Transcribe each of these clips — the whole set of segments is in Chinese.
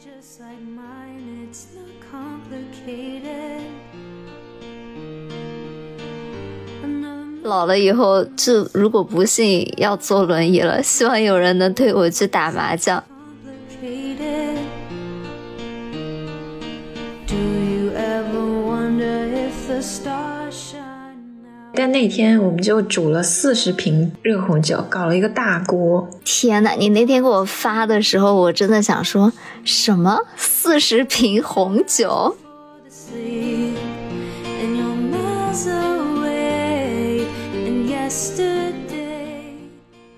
just like mineit's not complicated. 老了以后就如果不幸要坐轮椅了。希望有人能推我去打麻将。但那天我们就煮了四十瓶热红酒，搞了一个大锅。天呐，你那天给我发的时候，我真的想说什么四十瓶红酒。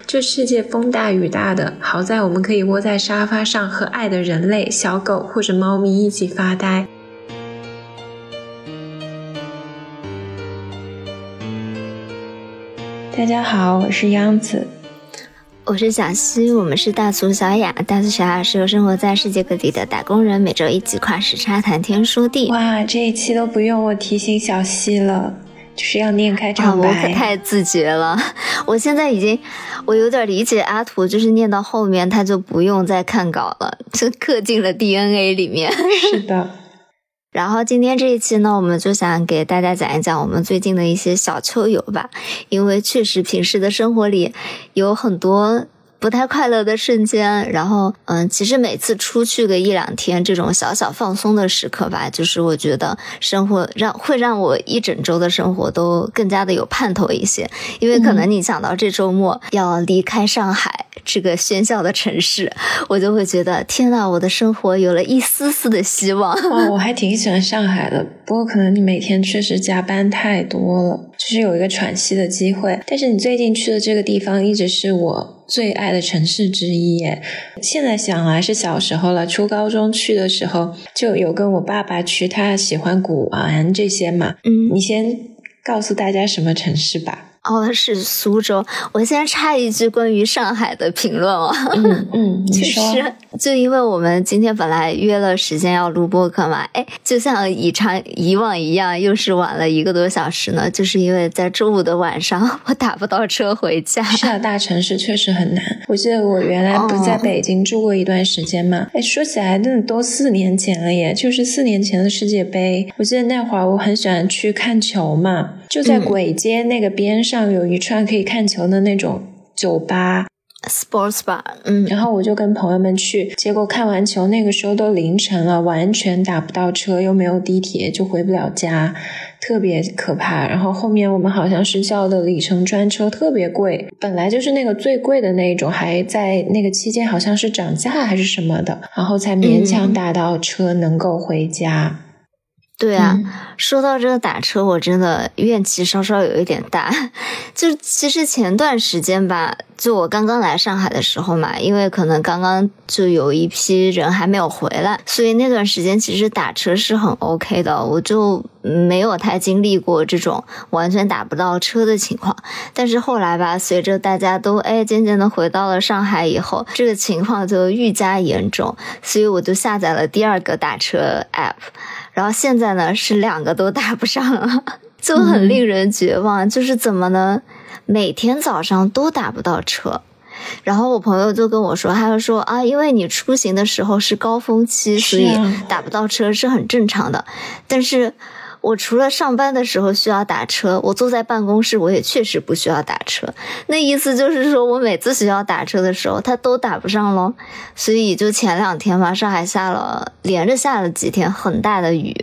这世界风大雨大的，好在我们可以窝在沙发上和爱的人类、小狗或者猫咪一起发呆。大家好，我是央子，我是小西，我们是大俗小雅。大俗小雅是由生活在世界各地的打工人每周一起跨时差谈天说地。哇，这一期都不用我提醒小西了。就是要念开场白，我可太自觉了。我现在已经，我有点理解阿图，就是念到后面他就不用再看稿了，就刻进了 DNA 里面。是的。然后今天这一期呢，我们就想给大家讲一讲我们最近的一些小秋游吧，因为确实平时的生活里有很多。不太快乐的瞬间，然后嗯，其实每次出去个一两天，这种小小放松的时刻吧，就是我觉得生活让会让我一整周的生活都更加的有盼头一些，因为可能你想到这周末要离开上海这个喧嚣的城市，我就会觉得天呐，我的生活有了一丝丝的希望。哇，我 还挺喜欢上海的，不过可能你每天确实加班太多了，就是有一个喘息的机会。但是你最近去的这个地方一直是我。最爱的城市之一耶！现在想来是小时候了，初高中去的时候就有跟我爸爸去，他喜欢古玩这些嘛。嗯，你先告诉大家什么城市吧。哦，是苏州。我先插一句关于上海的评论哦。嗯嗯，你 说。就因为我们今天本来约了时间要录播客嘛，哎，就像以常以往一样，又是晚了一个多小时呢。就是因为在周五的晚上，我打不到车回家。是啊，大城市确实很难。我记得我原来不在北京住过一段时间嘛。哎，说起来，那都四年前了耶，就是四年前的世界杯。我记得那会儿我很喜欢去看球嘛，就在簋街那个边上有一串可以看球的那种酒吧。Sports bar，嗯，然后我就跟朋友们去，结果看完球那个时候都凌晨了，完全打不到车，又没有地铁，就回不了家，特别可怕。然后后面我们好像是叫的里程专车，特别贵，本来就是那个最贵的那一种，还在那个期间好像是涨价还是什么的，然后才勉强打到车，能够回家。对啊，说到这个打车，我真的怨气稍稍有一点大。就其实前段时间吧，就我刚刚来上海的时候嘛，因为可能刚刚就有一批人还没有回来，所以那段时间其实打车是很 OK 的，我就没有太经历过这种完全打不到车的情况。但是后来吧，随着大家都哎渐渐的回到了上海以后，这个情况就愈加严重，所以我就下载了第二个打车 app。然后现在呢，是两个都打不上了，就很令人绝望。就是怎么能？每天早上都打不到车。然后我朋友就跟我说，他就说啊，因为你出行的时候是高峰期，所以打不到车是很正常的。但是。我除了上班的时候需要打车，我坐在办公室我也确实不需要打车。那意思就是说我每次需要打车的时候，它都打不上喽。所以就前两天嘛，上海下了连着下了几天很大的雨。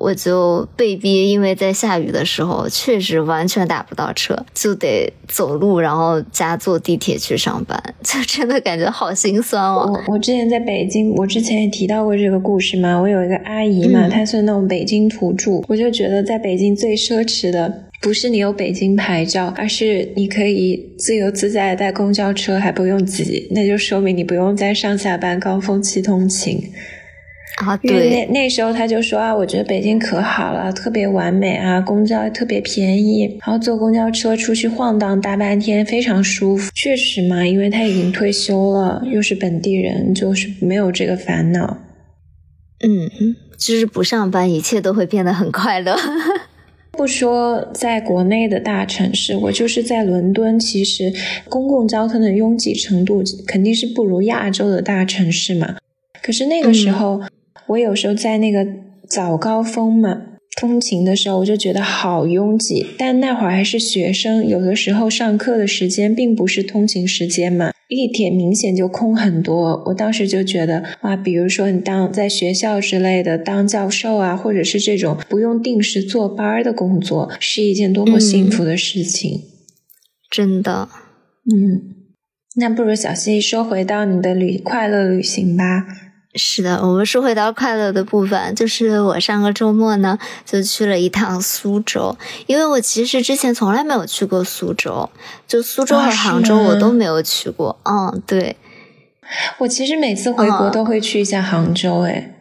我就被逼，因为在下雨的时候，确实完全打不到车，就得走路，然后加坐地铁去上班，就真的感觉好心酸哦。我我之前在北京，我之前也提到过这个故事嘛。我有一个阿姨嘛，她是那种北京土著，我就觉得在北京最奢侈的不是你有北京牌照，而是你可以自由自在的公交车还不用挤，那就说明你不用在上下班高峰期通勤。啊，对，那那时候他就说啊，我觉得北京可好了，特别完美啊，公交特别便宜，然后坐公交车出去晃荡大半天，非常舒服。确实嘛，因为他已经退休了，又是本地人，就是没有这个烦恼。嗯，就是不上班，一切都会变得很快乐。不说在国内的大城市，我就是在伦敦，其实公共交通的拥挤程度肯定是不如亚洲的大城市嘛。可是那个时候，我有时候在那个早高峰嘛。通勤的时候我就觉得好拥挤，但那会儿还是学生，有的时候上课的时间并不是通勤时间嘛，地铁明显就空很多。我当时就觉得哇，比如说你当在学校之类的当教授啊，或者是这种不用定时坐班的工作，是一件多么幸福的事情。真的，嗯，那不如小溪说回到你的旅快乐旅行吧。是的，我们说回到快乐的部分，就是我上个周末呢就去了一趟苏州，因为我其实之前从来没有去过苏州，就苏州和杭州我都没有去过。嗯，对，我其实每次回国都会去一下杭州，哎，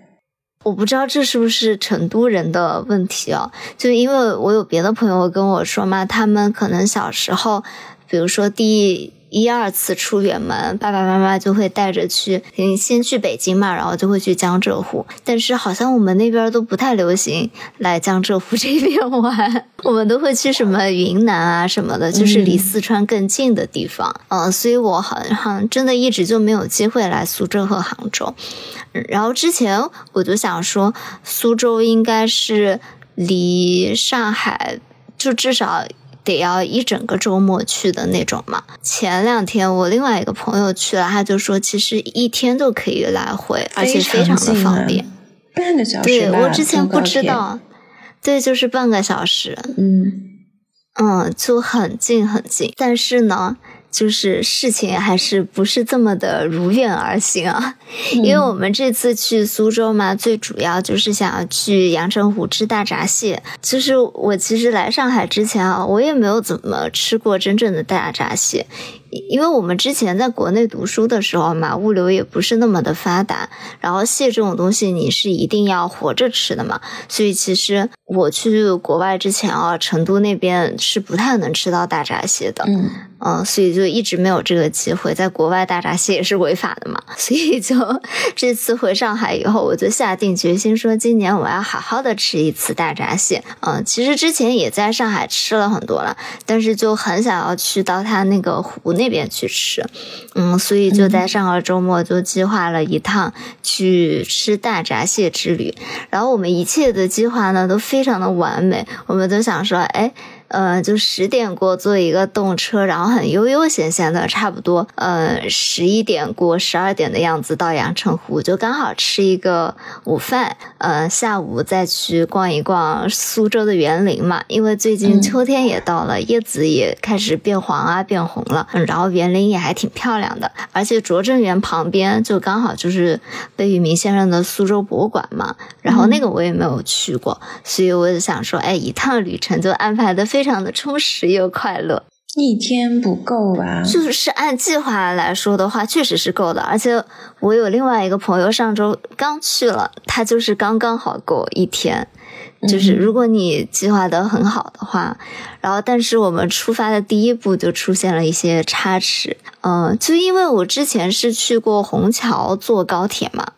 我不知道这是不是成都人的问题哦，就因为我有别的朋友跟我说嘛，他们可能小时候，比如说第。一二次出远门，爸爸妈妈就会带着去，先去北京嘛，然后就会去江浙沪。但是好像我们那边都不太流行来江浙沪这边玩，我们都会去什么云南啊什么的，就是离四川更近的地方。嗯，所以我好像真的一直就没有机会来苏州和杭州。然后之前我就想说，苏州应该是离上海就至少。得要一整个周末去的那种嘛。前两天我另外一个朋友去了，他就说其实一天都可以来回，而且非常的方便，半个小时。对我之前不知道，对，就是半个小时。嗯嗯，就很近很近，但是呢。就是事情还是不是这么的如愿而行啊？因为我们这次去苏州嘛，最主要就是想要去阳澄湖吃大闸蟹。就是我其实来上海之前啊，我也没有怎么吃过真正的大闸蟹。因为我们之前在国内读书的时候嘛，物流也不是那么的发达，然后蟹这种东西你是一定要活着吃的嘛，所以其实我去国外之前啊，成都那边是不太能吃到大闸蟹的，嗯嗯，所以就一直没有这个机会。在国外大闸蟹也是违法的嘛，所以就这次回上海以后，我就下定决心说，今年我要好好的吃一次大闸蟹。嗯，其实之前也在上海吃了很多了，但是就很想要去到它那个湖。那边去吃，嗯，所以就在上个周末就计划了一趟去吃大闸蟹之旅，然后我们一切的计划呢都非常的完美，我们都想说，哎。呃，就十点过坐一个动车，然后很悠悠闲闲的，差不多呃十一点过十二点的样子到阳澄湖，就刚好吃一个午饭，呃下午再去逛一逛苏州的园林嘛，因为最近秋天也到了，叶子也开始变黄啊变红了，嗯，然后园林也还挺漂亮的，而且拙政园旁边就刚好就是贝聿铭先生的苏州博物馆嘛，然后那个我也没有去过，所以我就想说，哎，一趟旅程就安排的非。非常的充实又快乐，一天不够吧？就是按计划来说的话，确实是够的。而且我有另外一个朋友上周刚去了，他就是刚刚好够一天。就是如果你计划的很好的话，然后但是我们出发的第一步就出现了一些差池。嗯，就因为我之前是去过虹桥坐高铁嘛。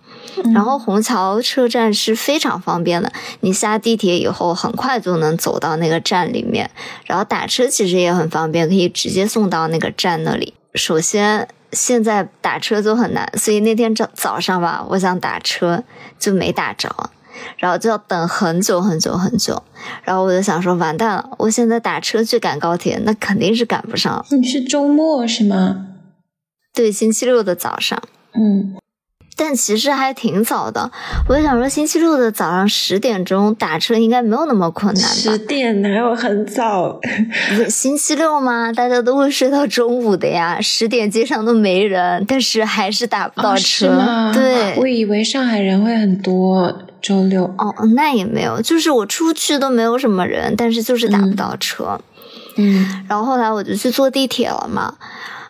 然后虹桥车站是非常方便的，你下地铁以后很快就能走到那个站里面，然后打车其实也很方便，可以直接送到那个站那里。首先现在打车就很难，所以那天早早上吧，我想打车就没打着，然后就要等很久很久很久，然后我就想说完蛋了，我现在打车去赶高铁，那肯定是赶不上。你是周末是吗？对，星期六的早上。嗯。但其实还挺早的，我就想说，星期六的早上十点钟打车应该没有那么困难吧？十点哪有很早？星期六吗？大家都会睡到中午的呀，十点街上都没人，但是还是打不到车。对，我以为上海人会很多，周六。哦，那也没有，就是我出去都没有什么人，但是就是打不到车。嗯，然后后来我就去坐地铁了嘛。嗯，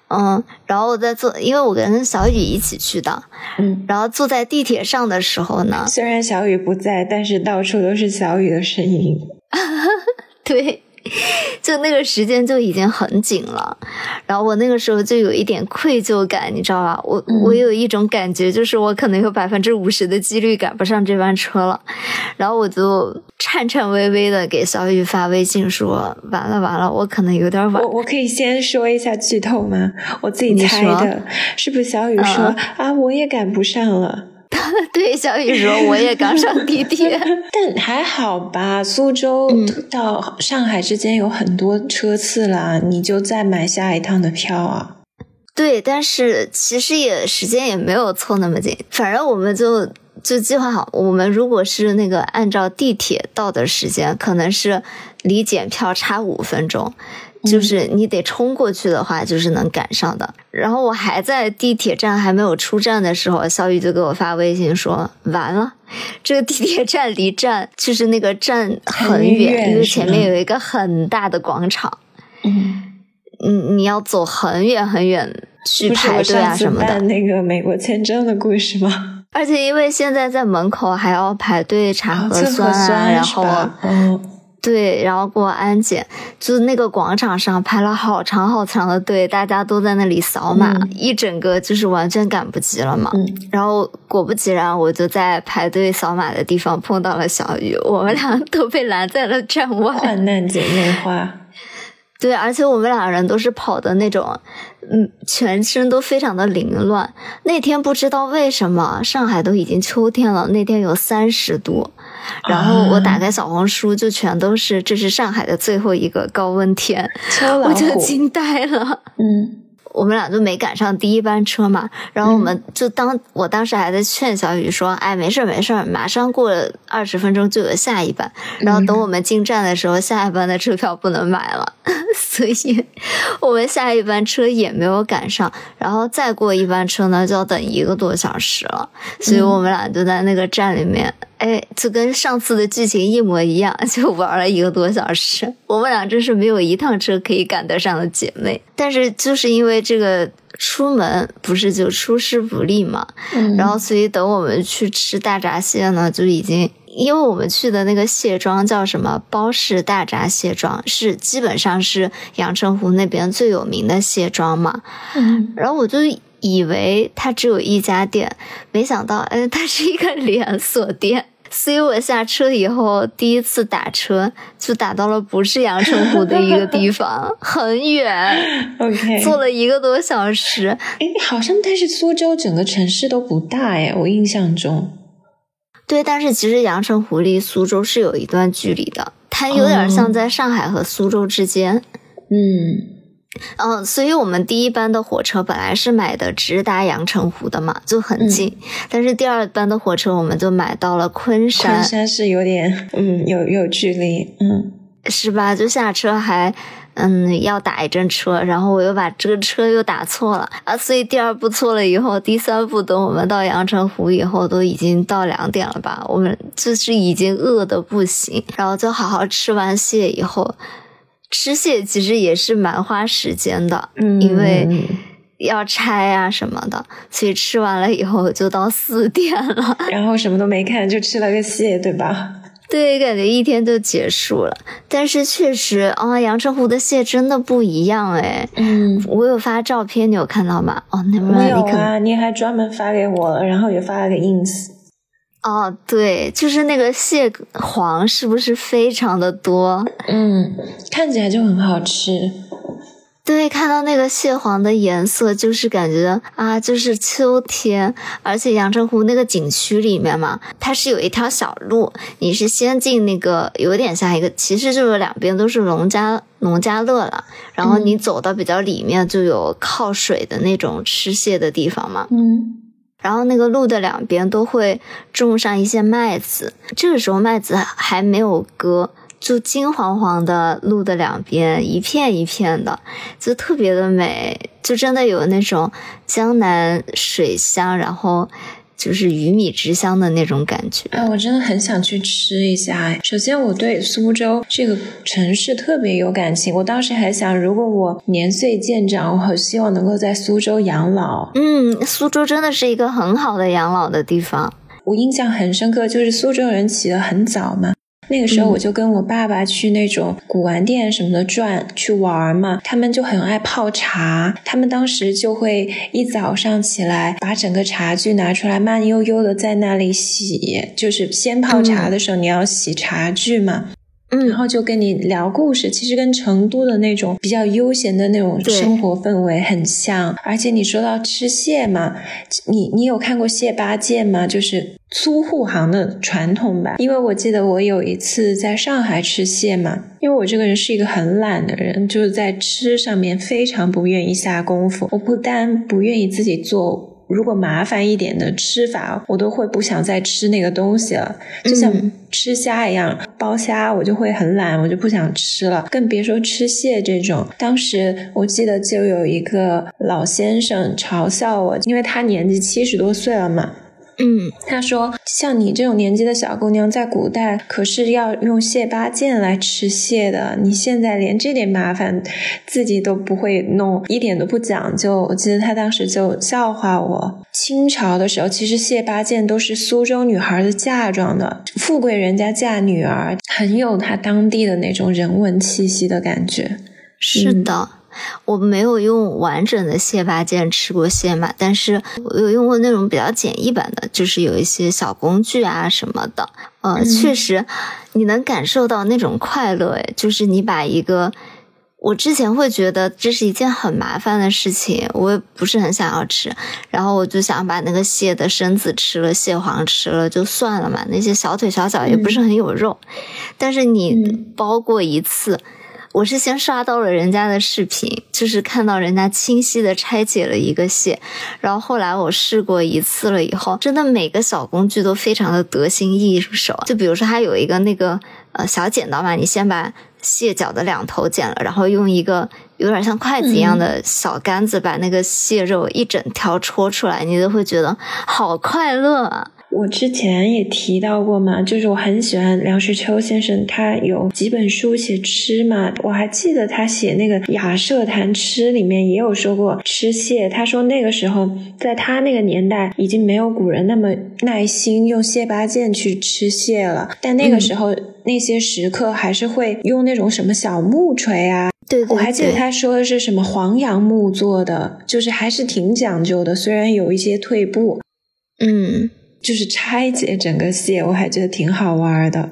然后我在坐，因为我跟小雨一起去的，嗯，然后坐在地铁上的时候呢，虽然小雨不在，但是到处都是小雨的声音，对。就那个时间就已经很紧了，然后我那个时候就有一点愧疚感，你知道吧？我我有一种感觉，就是我可能有百分之五十的几率赶不上这班车了，然后我就颤颤巍巍的给小雨发微信说：“完了完了，我可能有点晚。”我我可以先说一下剧透吗？我自己猜的，是不是小雨说啊？我也赶不上了。对，小雨说我也刚上地铁，但还好吧。苏州到上海之间有很多车次啦，你就再买下一趟的票啊。对，但是其实也时间也没有凑那么紧，反正我们就就计划好，我们如果是那个按照地铁到的时间，可能是离检票差五分钟。就是你得冲过去的话，就是能赶上的。然后我还在地铁站还没有出站的时候，小雨就给我发微信说：“完了，这个地铁站离站就是那个站很远，因为前面有一个很大的广场。嗯，你你要走很远很远去排队啊什么的。那个美国签证的故事吗？而且因为现在在门口还要排队查核酸啊，然后嗯。”对，然后过安检，就是那个广场上排了好长好长的队，大家都在那里扫码，一整个就是完全赶不及了嘛。然后果不其然，我就在排队扫码的地方碰到了小雨，我们俩都被拦在了站外。患难姐妹花。对，而且我们俩人都是跑的那种，嗯，全身都非常的凌乱。那天不知道为什么，上海都已经秋天了，那天有三十度，然后我打开小红书就全都是这是上海的最后一个高温天，我就惊呆了。嗯。我们俩就没赶上第一班车嘛，然后我们就当我当时还在劝小雨说：“哎，没事没事，马上过二十分钟就有下一班。”然后等我们进站的时候，下一班的车票不能买了，所以我们下一班车也没有赶上。然后再过一班车呢，就要等一个多小时了，所以我们俩就在那个站里面。哎，就跟上次的剧情一模一样，就玩了一个多小时。我们俩真是没有一趟车可以赶得上的姐妹。但是就是因为这个出门不是就出师不利嘛，然后所以等我们去吃大闸蟹呢，就已经因为我们去的那个蟹庄叫什么包氏大闸蟹庄，是基本上是阳澄湖那边最有名的蟹庄嘛。嗯，然后我就。以为它只有一家店，没想到，哎，它是一个连锁店。所以我下车以后，第一次打车就打到了不是阳澄湖的一个地方，很远。OK，坐了一个多小时。哎，好像但是苏州整个城市都不大哎，我印象中。对，但是其实阳澄湖离苏州是有一段距离的，它有点像在上海和苏州之间。嗯。嗯，所以我们第一班的火车本来是买的直达阳澄湖的嘛，就很近。但是第二班的火车我们就买到了昆山，昆山是有点，嗯，有有距离，嗯，是吧？就下车还，嗯，要打一阵车，然后我又把这个车又打错了啊，所以第二步错了以后，第三步等我们到阳澄湖以后，都已经到两点了吧？我们就是已经饿的不行，然后就好好吃完蟹以后。吃蟹其实也是蛮花时间的，因为要拆啊什么的，所以吃完了以后就到四点了。然后什么都没看就吃了个蟹，对吧？对，感觉一天就结束了。但是确实啊，阳澄湖的蟹真的不一样哎。嗯，我有发照片，你有看到吗？哦，那没有啊，你还专门发给我了，然后也发了个 ins。哦，对，就是那个蟹黄，是不是非常的多？嗯，看起来就很好吃。对，看到那个蟹黄的颜色，就是感觉啊，就是秋天。而且阳澄湖那个景区里面嘛，它是有一条小路，你是先进那个，有点像一个，其实就是两边都是农家农家乐了。然后你走到比较里面，就有靠水的那种吃蟹的地方嘛。嗯。然后那个路的两边都会种上一些麦子，这个时候麦子还没有割，就金黄黄的，路的两边一片一片的，就特别的美，就真的有那种江南水乡，然后。就是鱼米之乡的那种感觉啊！我真的很想去吃一下。首先，我对苏州这个城市特别有感情。我当时还想，如果我年岁渐长，我好希望能够在苏州养老。嗯，苏州真的是一个很好的养老的地方。我印象很深刻，就是苏州人起得很早嘛。那个时候我就跟我爸爸去那种古玩店什么的转去玩嘛，他们就很爱泡茶，他们当时就会一早上起来把整个茶具拿出来，慢悠悠的在那里洗，就是先泡茶的时候你要洗茶具嘛。嗯，然后就跟你聊故事，其实跟成都的那种比较悠闲的那种生活氛围很像。而且你说到吃蟹嘛，你你有看过蟹八件吗？就是租户行的传统吧。因为我记得我有一次在上海吃蟹嘛，因为我这个人是一个很懒的人，就是在吃上面非常不愿意下功夫。我不但不愿意自己做。如果麻烦一点的吃法，我都会不想再吃那个东西了，就像吃虾一样，剥虾我就会很懒，我就不想吃了，更别说吃蟹这种。当时我记得就有一个老先生嘲笑我，因为他年纪七十多岁了嘛。嗯，他说：“像你这种年纪的小姑娘，在古代可是要用蟹八件来吃蟹的。你现在连这点麻烦自己都不会弄，一点都不讲究。”我记得他当时就笑话我。清朝的时候，其实蟹八件都是苏州女孩的嫁妆的，富贵人家嫁女儿，很有他当地的那种人文气息的感觉。是的。我没有用完整的蟹八件吃过蟹嘛，但是我有用过那种比较简易版的，就是有一些小工具啊什么的。呃，确实，你能感受到那种快乐，诶，就是你把一个，我之前会觉得这是一件很麻烦的事情，我也不是很想要吃，然后我就想把那个蟹的身子吃了，蟹黄吃了就算了嘛，那些小腿小脚也不是很有肉，但是你包过一次。我是先刷到了人家的视频，就是看到人家清晰的拆解了一个蟹，然后后来我试过一次了以后，真的每个小工具都非常的得心应手。就比如说，它有一个那个呃小剪刀嘛，你先把蟹脚的两头剪了，然后用一个有点像筷子一样的小杆子把那个蟹肉一整条戳出来，你都会觉得好快乐啊。我之前也提到过嘛，就是我很喜欢梁实秋先生，他有几本书写吃嘛。我还记得他写那个《雅舍谈吃》里面也有说过吃蟹。他说那个时候在他那个年代已经没有古人那么耐心用蟹八件去吃蟹了，但那个时候那些食客还是会用那种什么小木锤啊。对，我还记得他说的是什么黄杨木做的，就是还是挺讲究的，虽然有一些退步。嗯。就是拆解整个蟹，我还觉得挺好玩的。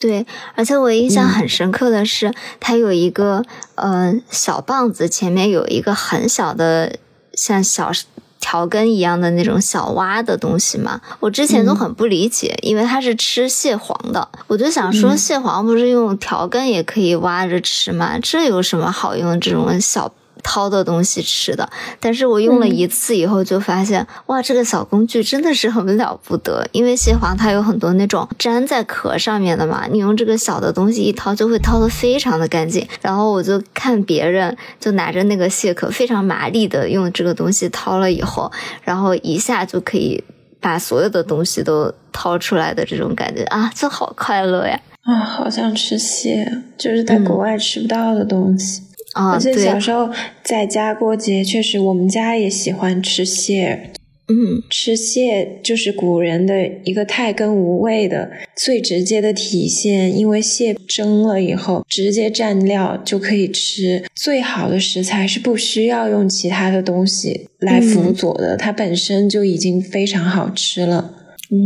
对，而且我印象很深刻的是，它有一个呃小棒子，前面有一个很小的像小条根一样的那种小挖的东西嘛。我之前都很不理解，因为它是吃蟹黄的，我就想说蟹黄不是用条根也可以挖着吃吗？这有什么好用这种小？掏的东西吃的，但是我用了一次以后就发现，哇，这个小工具真的是很了不得。因为蟹黄它有很多那种粘在壳上面的嘛，你用这个小的东西一掏，就会掏的非常的干净。然后我就看别人就拿着那个蟹壳，非常麻利的用这个东西掏了以后，然后一下就可以把所有的东西都掏出来的这种感觉啊，就好快乐呀！啊，好想吃蟹，就是在国外吃不到的东西。而且小时候在家过节，确实我们家也喜欢吃蟹。嗯，吃蟹就是古人的一个太根无味的最直接的体现，因为蟹蒸了以后直接蘸料就可以吃，最好的食材是不需要用其他的东西来辅佐的，它本身就已经非常好吃了。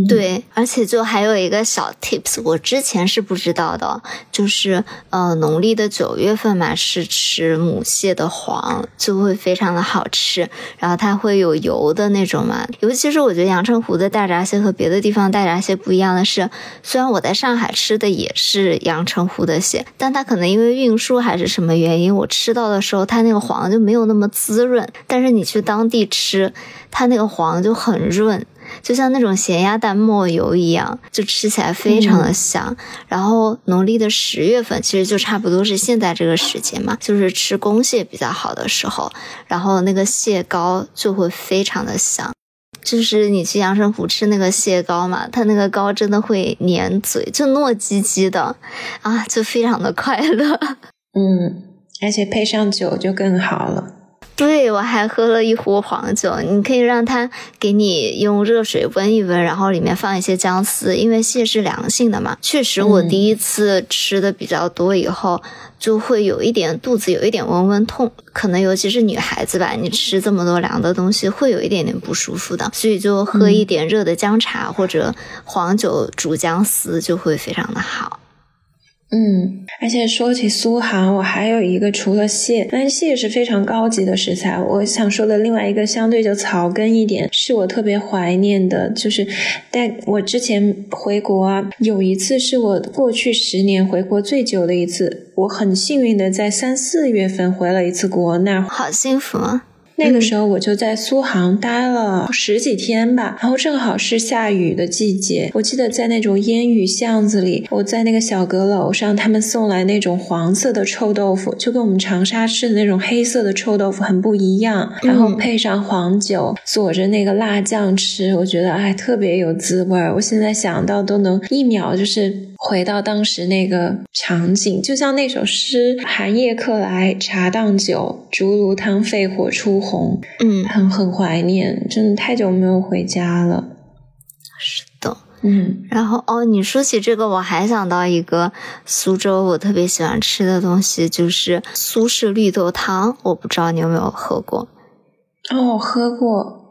对，而且就还有一个小 tips，我之前是不知道的，就是呃，农历的九月份嘛，是吃母蟹的黄，就会非常的好吃，然后它会有油的那种嘛。尤其是我觉得阳澄湖的大闸蟹和别的地方大闸蟹不一样的是，虽然我在上海吃的也是阳澄湖的蟹，但它可能因为运输还是什么原因，我吃到的时候它那个黄就没有那么滋润，但是你去当地吃，它那个黄就很润。就像那种咸鸭蛋抹油一样，就吃起来非常的香。然后农历的十月份，其实就差不多是现在这个时间嘛，就是吃公蟹比较好的时候。然后那个蟹膏就会非常的香，就是你去阳澄湖吃那个蟹膏嘛，它那个膏真的会粘嘴，就糯叽叽的啊，就非常的快乐。嗯，而且配上酒就更好了。对，我还喝了一壶黄酒。你可以让他给你用热水温一温，然后里面放一些姜丝，因为蟹是凉性的嘛。确实，我第一次吃的比较多以后，就会有一点肚子有一点温温痛，可能尤其是女孩子吧，你吃这么多凉的东西，会有一点点不舒服的。所以就喝一点热的姜茶或者黄酒煮姜丝，就会非常的好。嗯，而且说起苏杭，我还有一个除了蟹，但蟹是非常高级的食材。我想说的另外一个相对就草根一点，是我特别怀念的，就是带我之前回国啊，有一次是我过去十年回国最久的一次，我很幸运的在三四月份回了一次国，那好幸福啊！那个时候我就在苏杭待了十几天吧，然后正好是下雨的季节。我记得在那种烟雨巷子里，我在那个小阁楼上，他们送来那种黄色的臭豆腐，就跟我们长沙吃的那种黑色的臭豆腐很不一样。然后配上黄酒，佐着那个辣酱吃，我觉得哎特别有滋味儿。我现在想到都能一秒就是回到当时那个场景，就像那首诗：“寒夜客来茶当酒，竹炉汤沸火初。”红，嗯，很很怀念，真的太久没有回家了。是的，嗯，然后哦，你说起这个，我还想到一个苏州我特别喜欢吃的东西，就是苏式绿豆汤。我不知道你有没有喝过？哦，我喝过。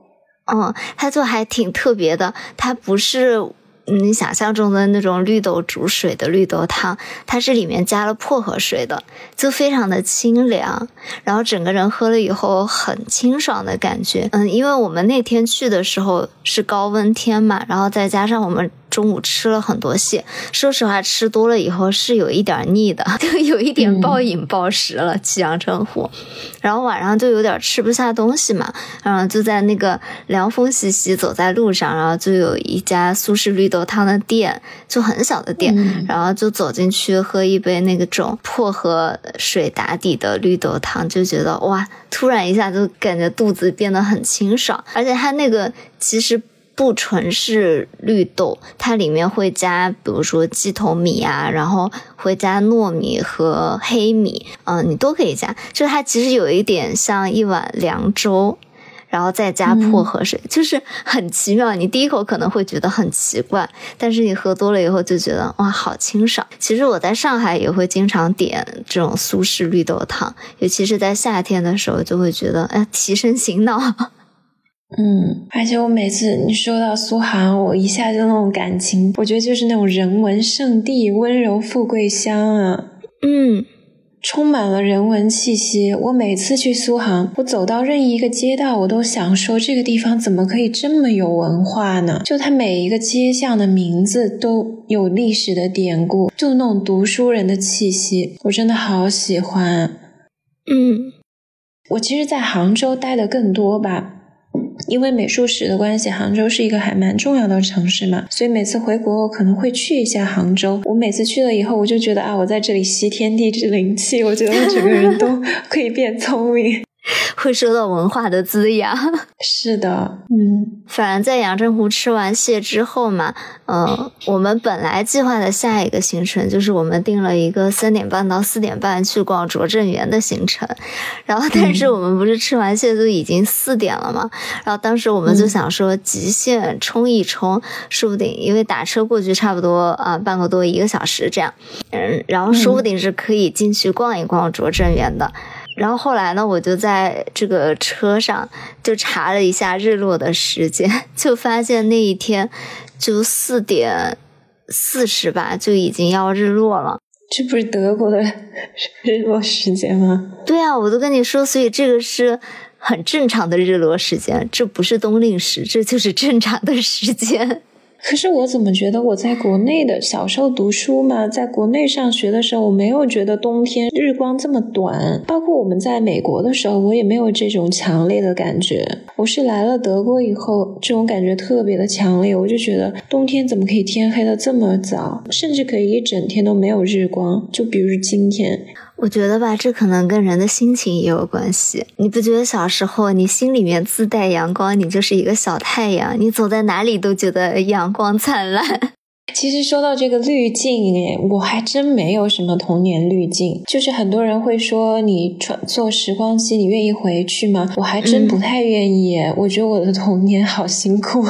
嗯，它就还挺特别的，它不是。你想象中的那种绿豆煮水的绿豆汤，它是里面加了薄荷水的，就非常的清凉，然后整个人喝了以后很清爽的感觉。嗯，因为我们那天去的时候是高温天嘛，然后再加上我们。中午吃了很多蟹，说实话，吃多了以后是有一点腻的，就 有一点暴饮暴食了，弃阳澄湖。然后晚上就有点吃不下东西嘛，然后就在那个凉风习习走在路上，然后就有一家苏式绿豆汤的店，就很小的店，然后就走进去喝一杯那个种薄荷水打底的绿豆汤，就觉得哇，突然一下就感觉肚子变得很清爽，而且它那个其实。不纯是绿豆，它里面会加，比如说鸡头米啊，然后会加糯米和黑米，嗯，你都可以加。就它其实有一点像一碗凉粥，然后再加薄荷水，就是很奇妙。你第一口可能会觉得很奇怪，但是你喝多了以后就觉得哇，好清爽。其实我在上海也会经常点这种苏式绿豆汤，尤其是在夏天的时候，就会觉得哎，提神醒脑。嗯，而且我每次你说到苏杭，我一下就那种感情，我觉得就是那种人文圣地、温柔富贵乡啊，嗯，充满了人文气息。我每次去苏杭，我走到任意一个街道，我都想说这个地方怎么可以这么有文化呢？就它每一个街巷的名字都有历史的典故，就那种读书人的气息，我真的好喜欢。嗯，我其实，在杭州待的更多吧。因为美术史的关系，杭州是一个还蛮重要的城市嘛，所以每次回国我可能会去一下杭州。我每次去了以后，我就觉得啊，我在这里吸天地之灵气，我觉得我整个人都 可以变聪明。会受到文化的滋养，是的，嗯，反正在阳澄湖吃完蟹之后嘛，嗯，我们本来计划的下一个行程就是我们定了一个三点半到四点半去逛拙政园的行程，然后但是我们不是吃完蟹都已经四点了嘛，然后当时我们就想说极限冲一冲，说不定因为打车过去差不多啊半个多一个小时这样，嗯，然后说不定是可以进去逛一逛拙政园的。然后后来呢，我就在这个车上就查了一下日落的时间，就发现那一天就四点四十吧，就已经要日落了。这不是德国的日落时间吗？对啊，我都跟你说，所以这个是很正常的日落时间，这不是冬令时，这就是正常的时间。可是我怎么觉得我在国内的小时候读书嘛，在国内上学的时候，我没有觉得冬天日光这么短。包括我们在美国的时候，我也没有这种强烈的感觉。我是来了德国以后，这种感觉特别的强烈。我就觉得冬天怎么可以天黑的这么早，甚至可以一整天都没有日光。就比如今天。我觉得吧，这可能跟人的心情也有关系。你不觉得小时候你心里面自带阳光，你就是一个小太阳，你走在哪里都觉得阳光灿烂。其实说到这个滤镜，哎，我还真没有什么童年滤镜。就是很多人会说你穿坐时光机，你愿意回去吗？我还真不太愿意。我觉得我的童年好辛苦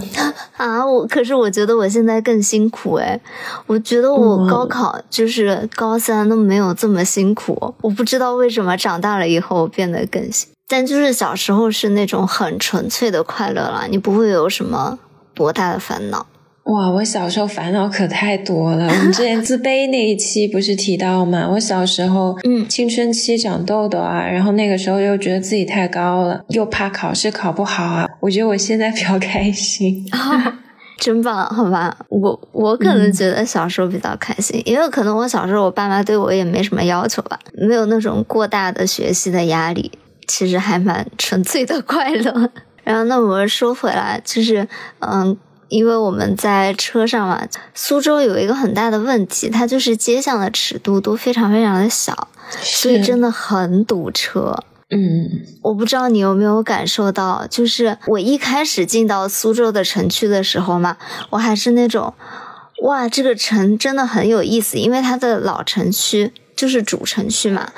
啊！我可是我觉得我现在更辛苦哎。我觉得我高考就是高三都没有这么辛苦。我不知道为什么长大了以后变得更辛，但就是小时候是那种很纯粹的快乐了，你不会有什么多大的烦恼。哇，我小时候烦恼可太多了。我们之前自卑那一期不是提到吗？我小时候，嗯，青春期长痘痘啊，然后那个时候又觉得自己太高了，又怕考试考不好啊。我觉得我现在比较开心，真棒，好吧？我我可能觉得小时候比较开心，因为可能我小时候我爸妈对我也没什么要求吧，没有那种过大的学习的压力，其实还蛮纯粹的快乐。然后那我们说回来，就是嗯。因为我们在车上嘛，苏州有一个很大的问题，它就是街巷的尺度都非常非常的小，所以真的很堵车。嗯，我不知道你有没有感受到，就是我一开始进到苏州的城区的时候嘛，我还是那种，哇，这个城真的很有意思，因为它的老城区就是主城区嘛，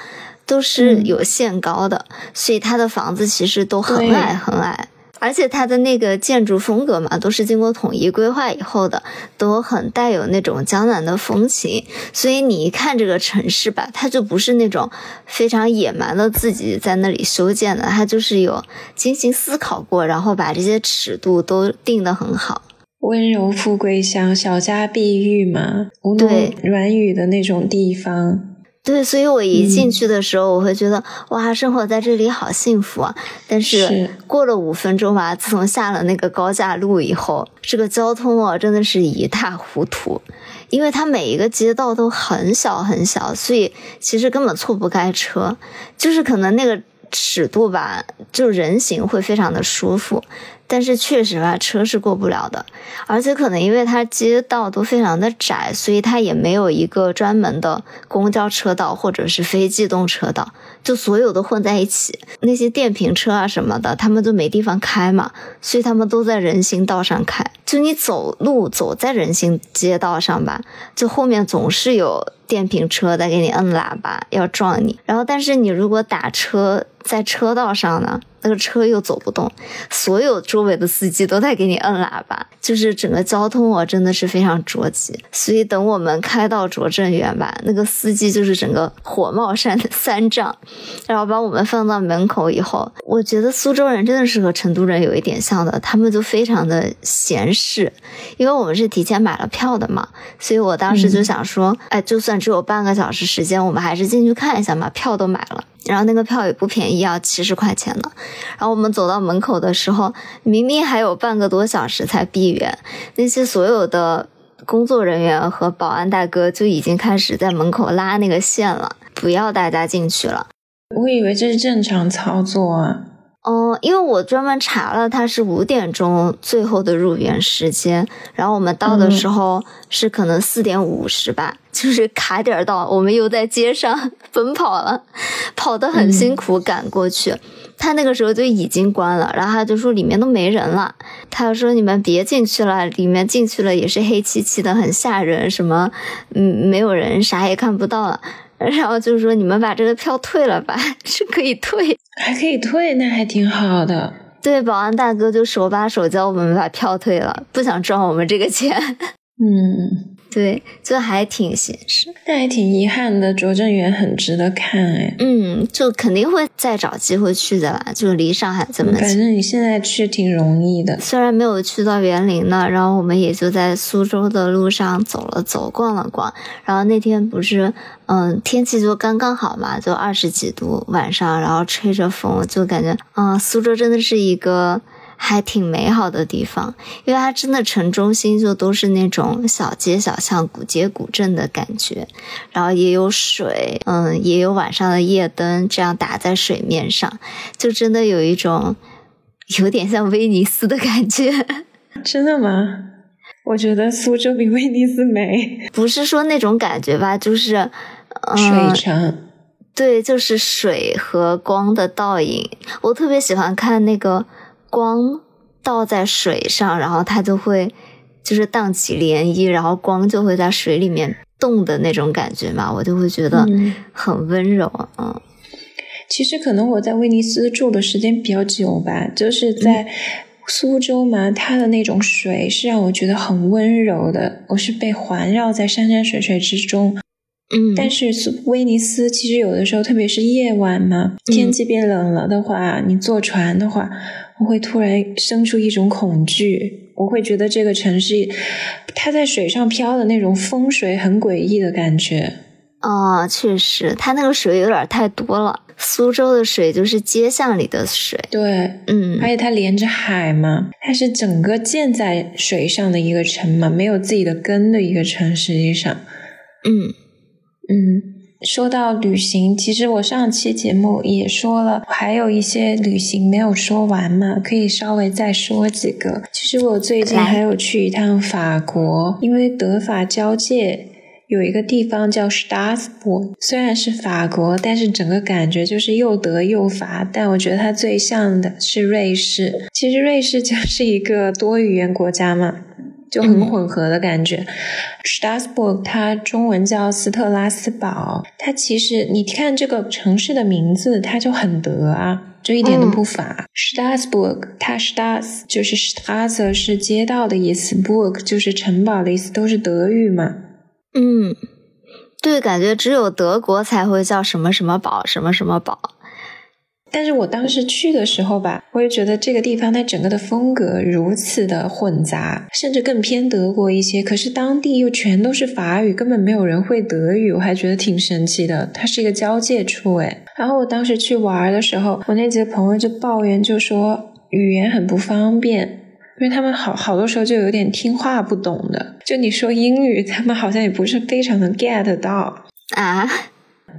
都是有限高的，所以它的房子其实都很矮很矮。而且它的那个建筑风格嘛，都是经过统一规划以后的，都很带有那种江南的风情。所以你一看这个城市吧，它就不是那种非常野蛮的自己在那里修建的，它就是有精心思考过，然后把这些尺度都定得很好。温柔富贵乡，小家碧玉嘛，吴侬软语的那种地方。对，所以我一进去的时候，我会觉得哇，生活在这里好幸福啊！但是过了五分钟吧，自从下了那个高架路以后，这个交通啊，真的是一塌糊涂，因为它每一个街道都很小很小，所以其实根本错不开车，就是可能那个尺度吧，就人行会非常的舒服。但是确实吧，车是过不了的，而且可能因为它街道都非常的窄，所以它也没有一个专门的公交车道或者是非机动车道，就所有都混在一起。那些电瓶车啊什么的，他们都没地方开嘛，所以他们都在人行道上开。就你走路走在人行街道上吧，就后面总是有电瓶车在给你摁喇叭要撞你，然后但是你如果打车在车道上呢？那个车又走不动，所有周围的司机都在给你摁喇叭，就是整个交通啊，真的是非常着急。所以等我们开到拙政园吧，那个司机就是整个火冒三 三丈，然后把我们放到门口以后，我觉得苏州人真的是和成都人有一点像的，他们就非常的闲适，因为我们是提前买了票的嘛，所以我当时就想说，哎，就算只有半个小时时间，我们还是进去看一下嘛，票都买了。然后那个票也不便宜，要七十块钱呢。然后我们走到门口的时候，明明还有半个多小时才闭园，那些所有的工作人员和保安大哥就已经开始在门口拉那个线了，不要大家进去了。我以为这是正常操作啊。嗯，因为我专门查了，它是五点钟最后的入园时间，然后我们到的时候是可能四点五十吧，就是卡点到，我们又在街上 奔跑了，跑得很辛苦赶过去。他那个时候就已经关了，然后他就说里面都没人了，他说你们别进去了，里面进去了也是黑漆漆的，很吓人，什么嗯没有人，啥也看不到了。然后就是说，你们把这个票退了吧，是可以退，还可以退，那还挺好的。对，保安大哥就手把手教我们把票退了，不想赚我们这个钱。嗯。对，就还挺现实，但还挺遗憾的。拙政园很值得看哎，嗯，就肯定会再找机会去的啦。就离上海这么近，反正你现在去挺容易的。虽然没有去到园林呢，然后我们也就在苏州的路上走了走，逛了逛。然后那天不是，嗯，天气就刚刚好嘛，就二十几度晚上，然后吹着风，就感觉，嗯，苏州真的是一个。还挺美好的地方，因为它真的城中心就都是那种小街小巷、古街古镇的感觉，然后也有水，嗯，也有晚上的夜灯这样打在水面上，就真的有一种有点像威尼斯的感觉。真的吗？我觉得苏州比威尼斯美。不是说那种感觉吧，就是水城。对，就是水和光的倒影。我特别喜欢看那个。光倒在水上，然后它就会就是荡起涟漪，然后光就会在水里面动的那种感觉嘛，我就会觉得很温柔。嗯，其实可能我在威尼斯住的时间比较久吧，就是在苏州嘛，它的那种水是让我觉得很温柔的，我是被环绕在山山水水之中。嗯，但是威尼斯其实有的时候，特别是夜晚嘛，天气变冷了的话，你坐船的话。我会突然生出一种恐惧，我会觉得这个城市它在水上漂的那种风水很诡异的感觉。哦，确实，它那个水有点太多了。苏州的水就是街巷里的水，对，嗯，而且它连着海嘛，它是整个建在水上的一个城嘛，没有自己的根的一个城，实际上，嗯嗯。说到旅行，其实我上期节目也说了，还有一些旅行没有说完嘛，可以稍微再说几个。其实我最近还有去一趟法国，因为德法交界有一个地方叫 Strasbourg，虽然是法国，但是整个感觉就是又德又法。但我觉得它最像的是瑞士，其实瑞士就是一个多语言国家嘛。就很混合的感觉。Strasbourg 它中文叫斯特拉斯堡，它其实你看这个城市的名字，它就很德啊，就一点都不法。Strasbourg 它 Stras 就是 Strasse 是街道的意思，Burg 就是城堡的意思，都是德语嘛。嗯，对，感觉只有德国才会叫什么什么堡，什么什么堡。但是我当时去的时候吧，我就觉得这个地方它整个的风格如此的混杂，甚至更偏德国一些。可是当地又全都是法语，根本没有人会德语，我还觉得挺神奇的。它是一个交界处，诶。然后我当时去玩的时候，我那几个朋友就抱怨，就说语言很不方便，因为他们好好多时候就有点听话不懂的。就你说英语，他们好像也不是非常的 get 到啊。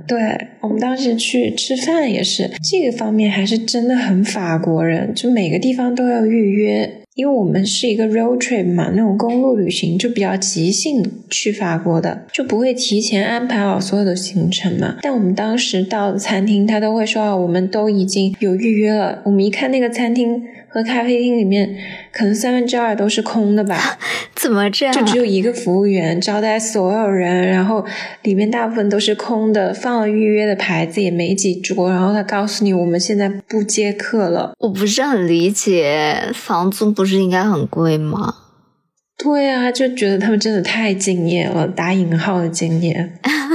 对我们当时去吃饭也是这个方面，还是真的很法国人，就每个地方都要预约，因为我们是一个 road trip 嘛，那种公路旅行就比较即兴去法国的，就不会提前安排好所有的行程嘛。但我们当时到餐厅，他都会说我们都已经有预约了。我们一看那个餐厅。和咖啡厅里面可能三分之二都是空的吧？怎么这样？就只有一个服务员招待所有人，然后里面大部分都是空的，放了预约的牌子也没几桌，然后他告诉你我们现在不接客了。我不是很理解，房租不是应该很贵吗？对啊，就觉得他们真的太敬业了，打引号的敬业。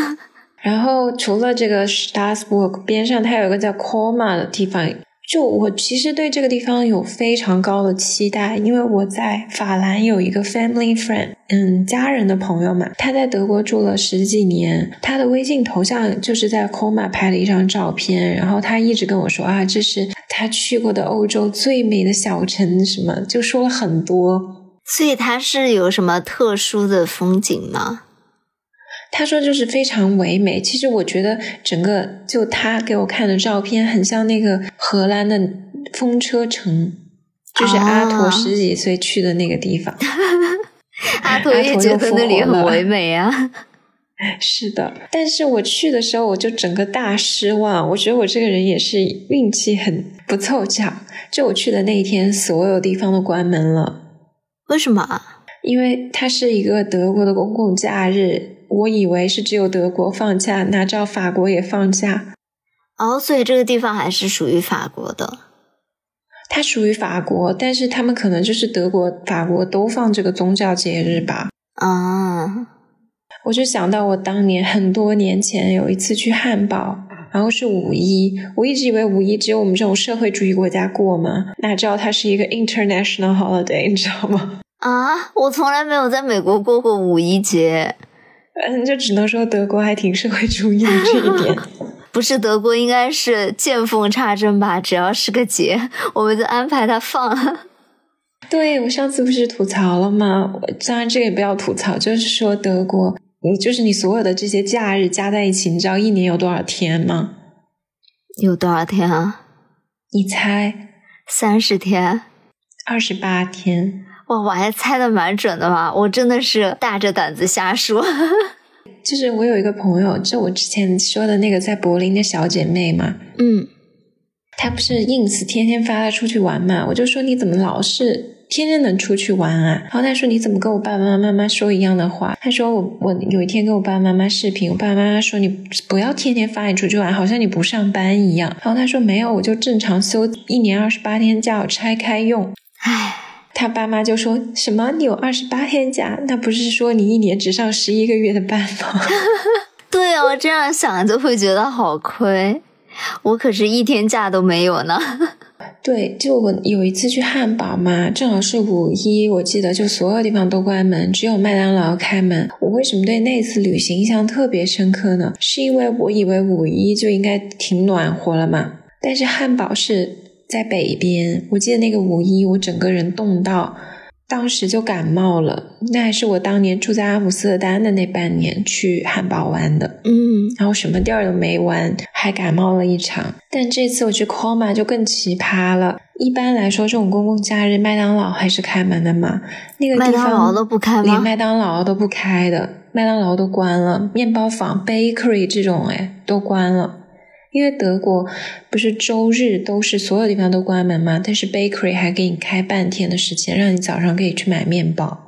然后除了这个 Strasbourg 边上，它有一个叫 Coma 的地方。就我其实对这个地方有非常高的期待，因为我在法兰有一个 family friend，嗯，家人的朋友嘛，他在德国住了十几年，他的微信头像就是在 Coma 拍了一张照片，然后他一直跟我说啊，这是他去过的欧洲最美的小城，什么就说了很多。所以它是有什么特殊的风景吗？他说就是非常唯美。其实我觉得整个就他给我看的照片，很像那个荷兰的风车城，就是阿陀十几岁去的那个地方。阿陀也觉得那里很唯美啊。是的，但是我去的时候我就整个大失望。我觉得我这个人也是运气很不凑巧。就我去的那一天，所有地方都关门了。为什么？因为它是一个德国的公共假日。我以为是只有德国放假，哪知道法国也放假。哦，所以这个地方还是属于法国的。它属于法国，但是他们可能就是德国、法国都放这个宗教节日吧。啊，我就想到我当年很多年前有一次去汉堡，然后是五一，我一直以为五一只有我们这种社会主义国家过嘛，哪知道它是一个 international holiday，你知道吗？啊，我从来没有在美国过过五一节。嗯，就只能说德国还挺社会主义的这一点。不是德国，应该是见缝插针吧？只要是个节，我们就安排他放。对，我上次不是吐槽了吗？当然这个也不要吐槽，就是说德国，你就是你所有的这些假日加在一起，你知道一年有多少天吗？有多少天啊？你猜？三十天？二十八天？哇，我还猜的蛮准的嘛！我真的是大着胆子瞎说。就是我有一个朋友，就我之前说的那个在柏林的小姐妹嘛，嗯，她不是 ins 天天发她出去玩嘛，我就说你怎么老是天天能出去玩啊？然后她说你怎么跟我爸爸妈妈说一样的话？她说我我有一天跟我爸爸妈妈视频，我爸爸妈妈说你不要天天发你出去玩，好像你不上班一样。然后她说没有，我就正常休一年二十八天假，我拆开用。唉。他爸妈就说什么：“你有二十八天假，那不是说你一年只上十一个月的班吗？” 对哦，这样想就会觉得好亏。我可是一天假都没有呢。对，就我有一次去汉堡嘛，正好是五一，我记得就所有地方都关门，只有麦当劳开门。我为什么对那次旅行印象特别深刻呢？是因为我以为五一就应该挺暖和了嘛，但是汉堡是在北边，我记得那个五一我整个人冻到。当时就感冒了，那还是我当年住在阿姆斯特丹的那半年去汉堡玩的，嗯，然后什么地儿都没玩，还感冒了一场。但这次我去 Coma 就更奇葩了。一般来说，这种公共假日，麦当劳还是开门的嘛？那个地方麦当劳都不开吗？连麦当劳都不开的，麦当劳都关了，面包房 Bakery 这种哎都关了。因为德国不是周日都是所有地方都关门嘛，但是 bakery 还给你开半天的时间，让你早上可以去买面包。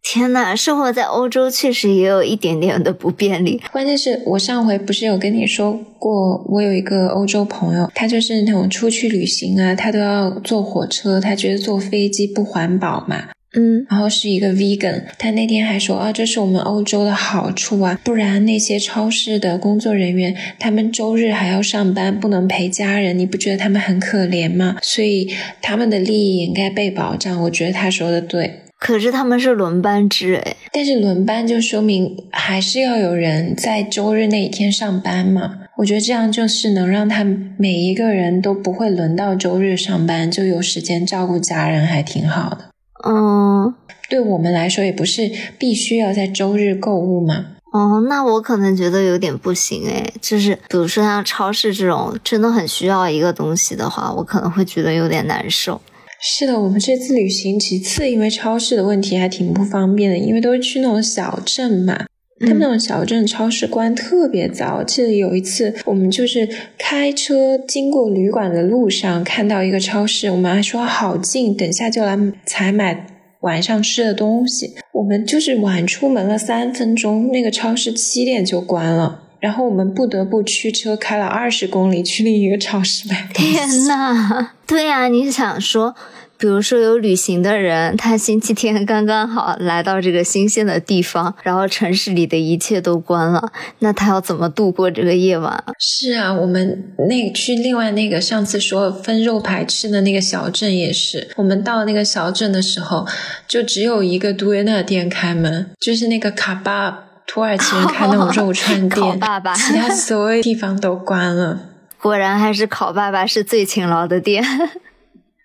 天呐，生活在欧洲确实也有一点点的不便利。关键是我上回不是有跟你说过，我有一个欧洲朋友，他就是那种出去旅行啊，他都要坐火车，他觉得坐飞机不环保嘛。嗯，然后是一个 vegan，他那天还说啊，这是我们欧洲的好处啊，不然那些超市的工作人员，他们周日还要上班，不能陪家人，你不觉得他们很可怜吗？所以他们的利益应该被保障。我觉得他说的对。可是他们是轮班制诶，但是轮班就说明还是要有人在周日那一天上班嘛。我觉得这样就是能让他每一个人都不会轮到周日上班，就有时间照顾家人，还挺好的。嗯，对我们来说也不是必须要在周日购物嘛。哦，那我可能觉得有点不行诶，就是比如说像超市这种真的很需要一个东西的话，我可能会觉得有点难受。是的，我们这次旅行其次因为超市的问题还挺不方便的，因为都是去那种小镇嘛，他们那种小镇超市关特别早。记得有一次我们就是开车经过旅馆的路上看到一个超市，我们还说好近，等下就来采买晚上吃的东西。我们就是晚出门了三分钟，那个超市七点就关了。然后我们不得不驱车开了二十公里去另一个超市买东西。天呐，对呀，你想说，比如说有旅行的人，他星期天刚刚好来到这个新鲜的地方，然后城市里的一切都关了，那他要怎么度过这个夜晚？是啊，我们那去另外那个上次说分肉排吃的那个小镇也是，我们到那个小镇的时候，就只有一个杜维纳店开门，就是那个卡巴。土耳其人开那种肉串店，爸爸，其他所有地方都关了。果然还是烤爸爸是最勤劳的店。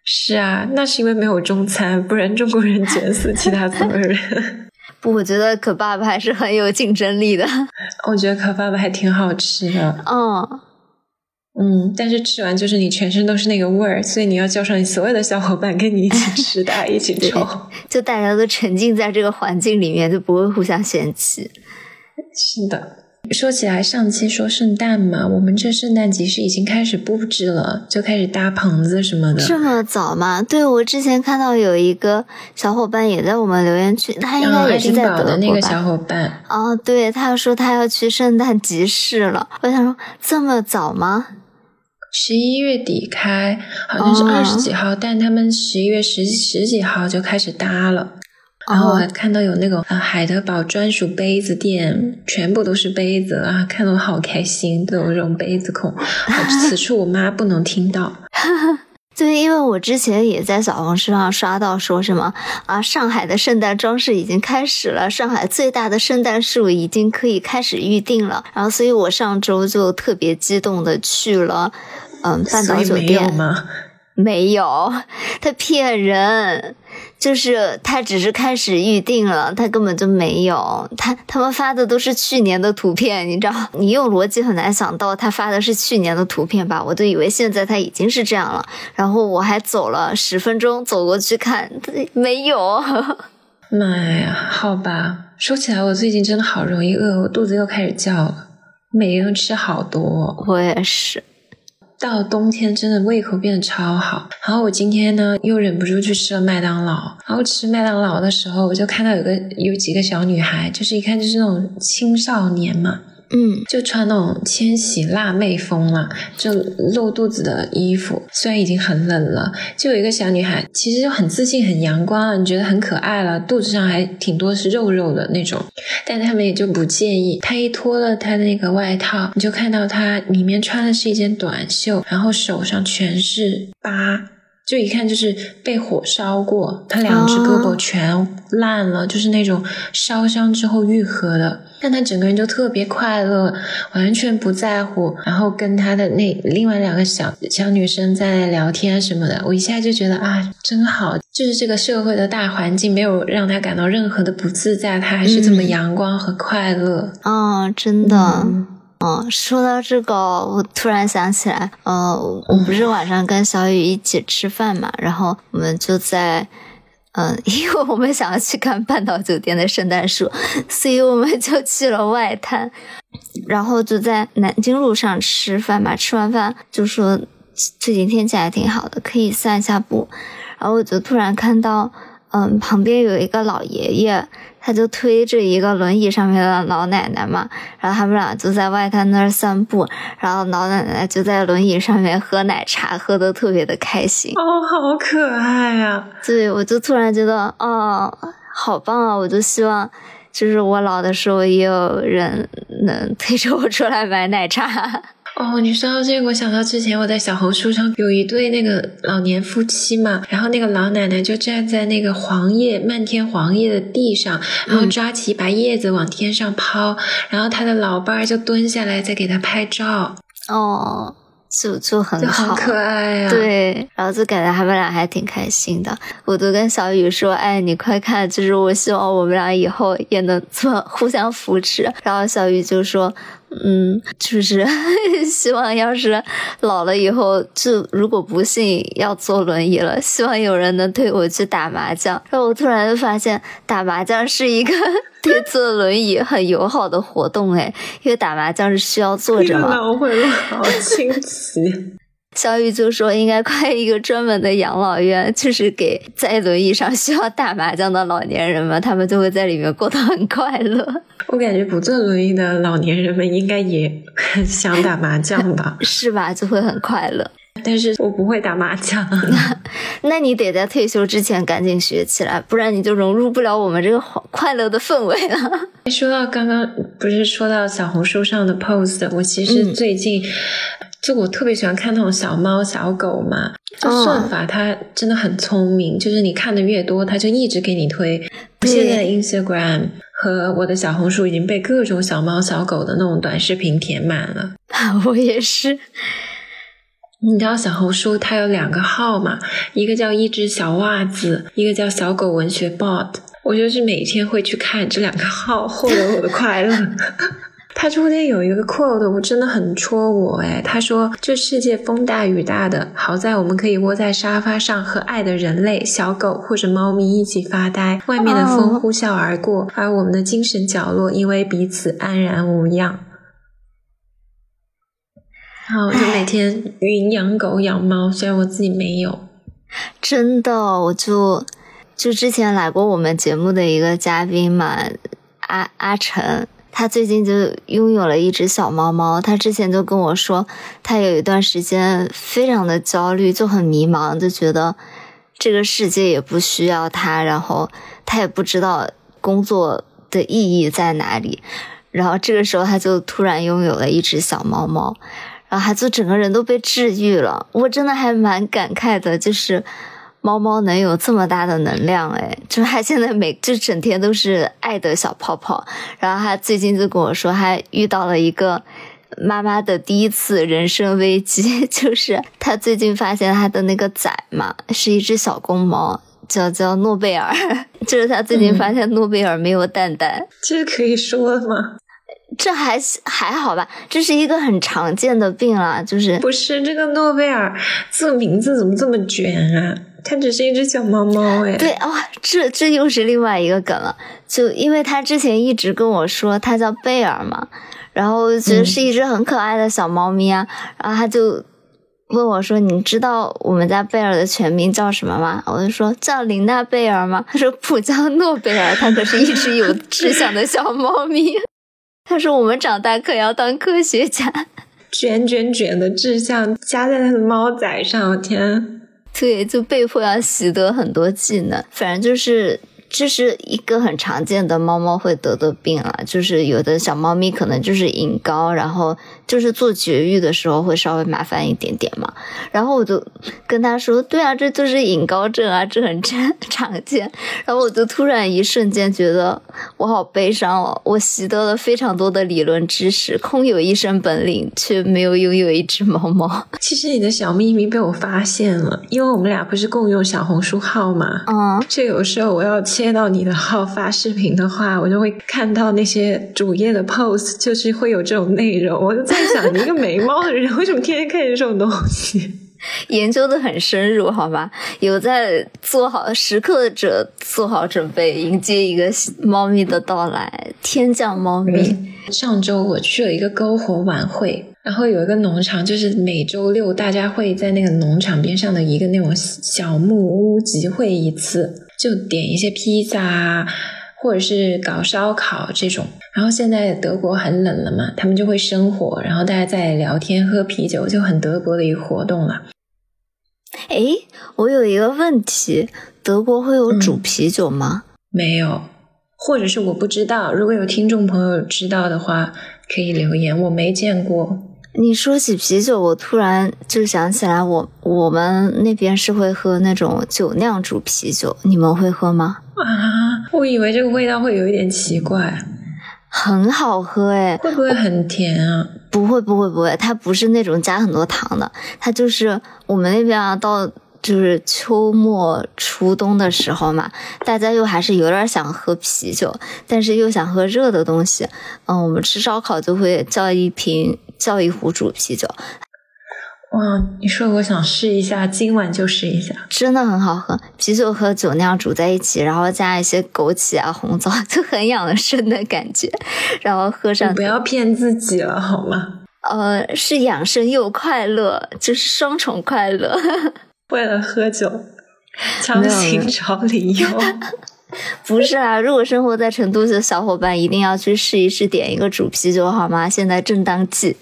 是啊，那是因为没有中餐，不然中国人卷死其他所有人。不，我觉得可爸爸还是很有竞争力的。我觉得可爸爸还挺好吃的。嗯嗯，但是吃完就是你全身都是那个味儿，所以你要叫上你所有的小伙伴跟你一起吃，大家一起 抽，就大家都沉浸在这个环境里面，就不会互相嫌弃。是的，说起来，上期说圣诞嘛，我们这圣诞集市已经开始布置了，就开始搭棚子什么的。这么早吗？对，我之前看到有一个小伙伴也在我们留言区，他应该也是在德国的那个小伙伴。哦，对，他说他要去圣诞集市了。我想说，这么早吗？十一月底开，好像是二十几号，但他们十一月十十几号就开始搭了。然后我还看到有那种海德堡专属杯子店，全部都是杯子啊，看得我好开心，都有这种杯子控。此处我妈不能听到。对，因为我之前也在小红书上刷到说什么啊，上海的圣诞装饰已经开始了，上海最大的圣诞树已经可以开始预定了。然后，所以我上周就特别激动的去了。嗯，半岛酒店吗？没有，他骗人，就是他只是开始预定了，他根本就没有。他他们发的都是去年的图片，你知道？你用逻辑很难想到他发的是去年的图片吧？我都以为现在他已经是这样了。然后我还走了十分钟走过去看，没有。妈呀，好吧。说起来，我最近真的好容易饿，我肚子又开始叫了。每天都吃好多，我也是。到冬天，真的胃口变得超好。然后我今天呢，又忍不住去吃了麦当劳。然后吃麦当劳的时候，我就看到有个有几个小女孩，就是一看就是那种青少年嘛，嗯，就穿那种千禧辣妹风嘛，就露肚子的衣服。虽然已经很冷了，就有一个小女孩，其实就很自信、很阳光，你觉得很可爱了，肚子上还挺多是肉肉的那种，但他们也就不介意。她一脱了她的那个外套，你就看到她里面穿的是一件短袖，然后手上全是疤。就一看就是被火烧过，他两只胳膊全烂了，就是那种烧伤之后愈合的。但他整个人就特别快乐，完全不在乎，然后跟他的那另外两个小小女生在聊天什么的。我一下就觉得啊，真好，就是这个社会的大环境没有让他感到任何的不自在，他还是这么阳光和快乐。嗯，真的。嗯，嗯说到这个，我突然想起来，呃，我不是晚上跟小雨一起吃饭嘛，然后我们就在，嗯，因为我们想要去看半岛酒店的圣诞树，所以我们就去了外滩，然后就在南京路上吃饭嘛。吃完饭就说最近天气还挺好的，可以散一下步。然后我就突然看到，嗯，旁边有一个老爷爷。他就推着一个轮椅上面的老奶奶嘛，然后他们俩就在外滩那儿散步，然后老奶奶就在轮椅上面喝奶茶，喝的特别的开心。哦，好可爱呀！对，我就突然觉得，哦，好棒啊！我就希望，就是我老的时候也有人能推着我出来买奶茶。哦，你说到这个，我想到之前我在小红书上有一对那个老年夫妻嘛，然后那个老奶奶就站在那个黄叶漫天黄叶的地上，然后抓起一把叶子往天上抛，然后他的老伴儿就蹲下来在给他拍照。哦。就就很好，可爱呀。对，然后就感觉他们俩还挺开心的。我都跟小雨说：“哎，你快看，就是我希望我们俩以后也能做互相扶持。”然后小雨就说：“嗯，就是 希望要是老了以后，就如果不幸要坐轮椅了，希望有人能推我去打麻将。”然后我突然就发现，打麻将是一个。对坐轮椅很友好的活动哎，因为打麻将是需要坐着嘛。脑回路好清奇。小雨就说应该开一个专门的养老院，就是给在轮椅上需要打麻将的老年人们，他们就会在里面过得很快乐。我感觉不坐轮椅的老年人们应该也很想打麻将吧？是吧？就会很快乐。但是我不会打麻将，那你得在退休之前赶紧学起来，不然你就融入不了我们这个快乐的氛围了。说到刚刚不是说到小红书上的 post，我其实最近就我特别喜欢看那种小猫小狗嘛，就算法它真的很聪明，就是你看的越多，它就一直给你推。现在 Instagram 和我的小红书已经被各种小猫小狗的那种短视频填满了。我也是。你知道小红书它有两个号嘛？一个叫一只小袜子，一个叫小狗文学 bot。我就是每天会去看这两个号，获得我的快乐。它中间有一个 quote，我真的很戳我哎。他说：“这世界风大雨大的，好在我们可以窝在沙发上和爱的人类、小狗或者猫咪一起发呆。外面的风呼啸而过，而我们的精神角落因为彼此安然无恙。”好，我就每天云养狗养猫，虽然我自己没有。真的，我就就之前来过我们节目的一个嘉宾嘛，阿阿晨，他最近就拥有了一只小猫猫。他之前就跟我说，他有一段时间非常的焦虑，就很迷茫，就觉得这个世界也不需要他，然后他也不知道工作的意义在哪里。然后这个时候，他就突然拥有了一只小猫猫。然后他就整个人都被治愈了，我真的还蛮感慨的，就是猫猫能有这么大的能量，哎，就它现在每就整天都是爱的小泡泡。然后他最近就跟我说，它遇到了一个妈妈的第一次人生危机，就是他最近发现他的那个崽嘛是一只小公猫，叫叫诺贝尔，就是他最近发现诺贝尔没有蛋蛋，这可以说吗？这还还好吧，这是一个很常见的病了，就是不是这个诺贝尔这个名字怎么这么卷啊？它只是一只小猫猫哎。对哦，这这又是另外一个梗了，就因为他之前一直跟我说他叫贝尔嘛，然后觉得是一只很可爱的小猫咪啊，然后他就问我说：“你知道我们家贝尔的全名叫什么吗？”我就说叫琳娜贝尔吗？他说不叫诺贝尔，它可是一只有志向的小猫咪。他说我们长大可要当科学家，卷卷卷的志向加在他的猫仔上，天！对，就被迫要习得很多技能，反正就是。这是一个很常见的猫猫会得的病啊，就是有的小猫咪可能就是隐高，然后就是做绝育的时候会稍微麻烦一点点嘛。然后我就跟他说：“对啊，这就是隐睾症啊，这很常 常见。”然后我就突然一瞬间觉得我好悲伤哦，我习得了非常多的理论知识，空有一身本领，却没有拥有一只猫猫。其实你的小秘密被我发现了，因为我们俩不是共用小红书号嘛。嗯，就有时候我要。切到你的号发视频的话，我就会看到那些主页的 post，就是会有这种内容。我就在想，一个没猫的人为什么天天看见这种东西？研究的很深入，好吧？有在做好时刻者做好准备，迎接一个猫咪的到来。天降猫咪。上周我去了一个篝火晚会，然后有一个农场，就是每周六大家会在那个农场边上的一个那种小木屋集会一次。就点一些披萨啊，或者是搞烧烤这种。然后现在德国很冷了嘛，他们就会生火，然后大家在聊天喝啤酒，就很德国的一个活动了。哎，我有一个问题，德国会有煮啤酒吗？没有，或者是我不知道。如果有听众朋友知道的话，可以留言。我没见过。你说起啤酒，我突然就想起来，我我们那边是会喝那种酒酿煮啤酒，你们会喝吗？啊，我以为这个味道会有一点奇怪，很好喝哎，会不会很甜啊？不会不会不会，它不是那种加很多糖的，它就是我们那边啊，到就是秋末初冬的时候嘛，大家又还是有点想喝啤酒，但是又想喝热的东西，嗯，我们吃烧烤就会叫一瓶。叫一壶煮啤酒，哇！你说我想试一下，今晚就试一下，真的很好喝。啤酒和酒酿煮在一起，然后加一些枸杞啊、红枣，就很养生的感觉。然后喝上，不要骗自己了好吗？呃，是养生又快乐，就是双重快乐。为了喝酒，强行找理由。不是啊，如果生活在成都的小伙伴一定要去试一试，点一个煮啤酒好吗？现在正当季。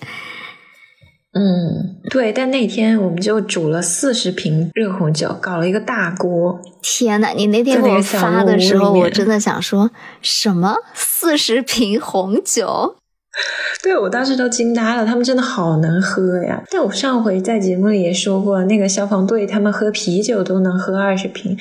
嗯，对，但那天我们就煮了四十瓶热红酒，搞了一个大锅。天呐，你那天给我发的时候，我真的想说什么四十瓶红酒？对我当时都惊呆了，他们真的好能喝呀！但我上回在节目里也说过，那个消防队他们喝啤酒都能喝二十瓶，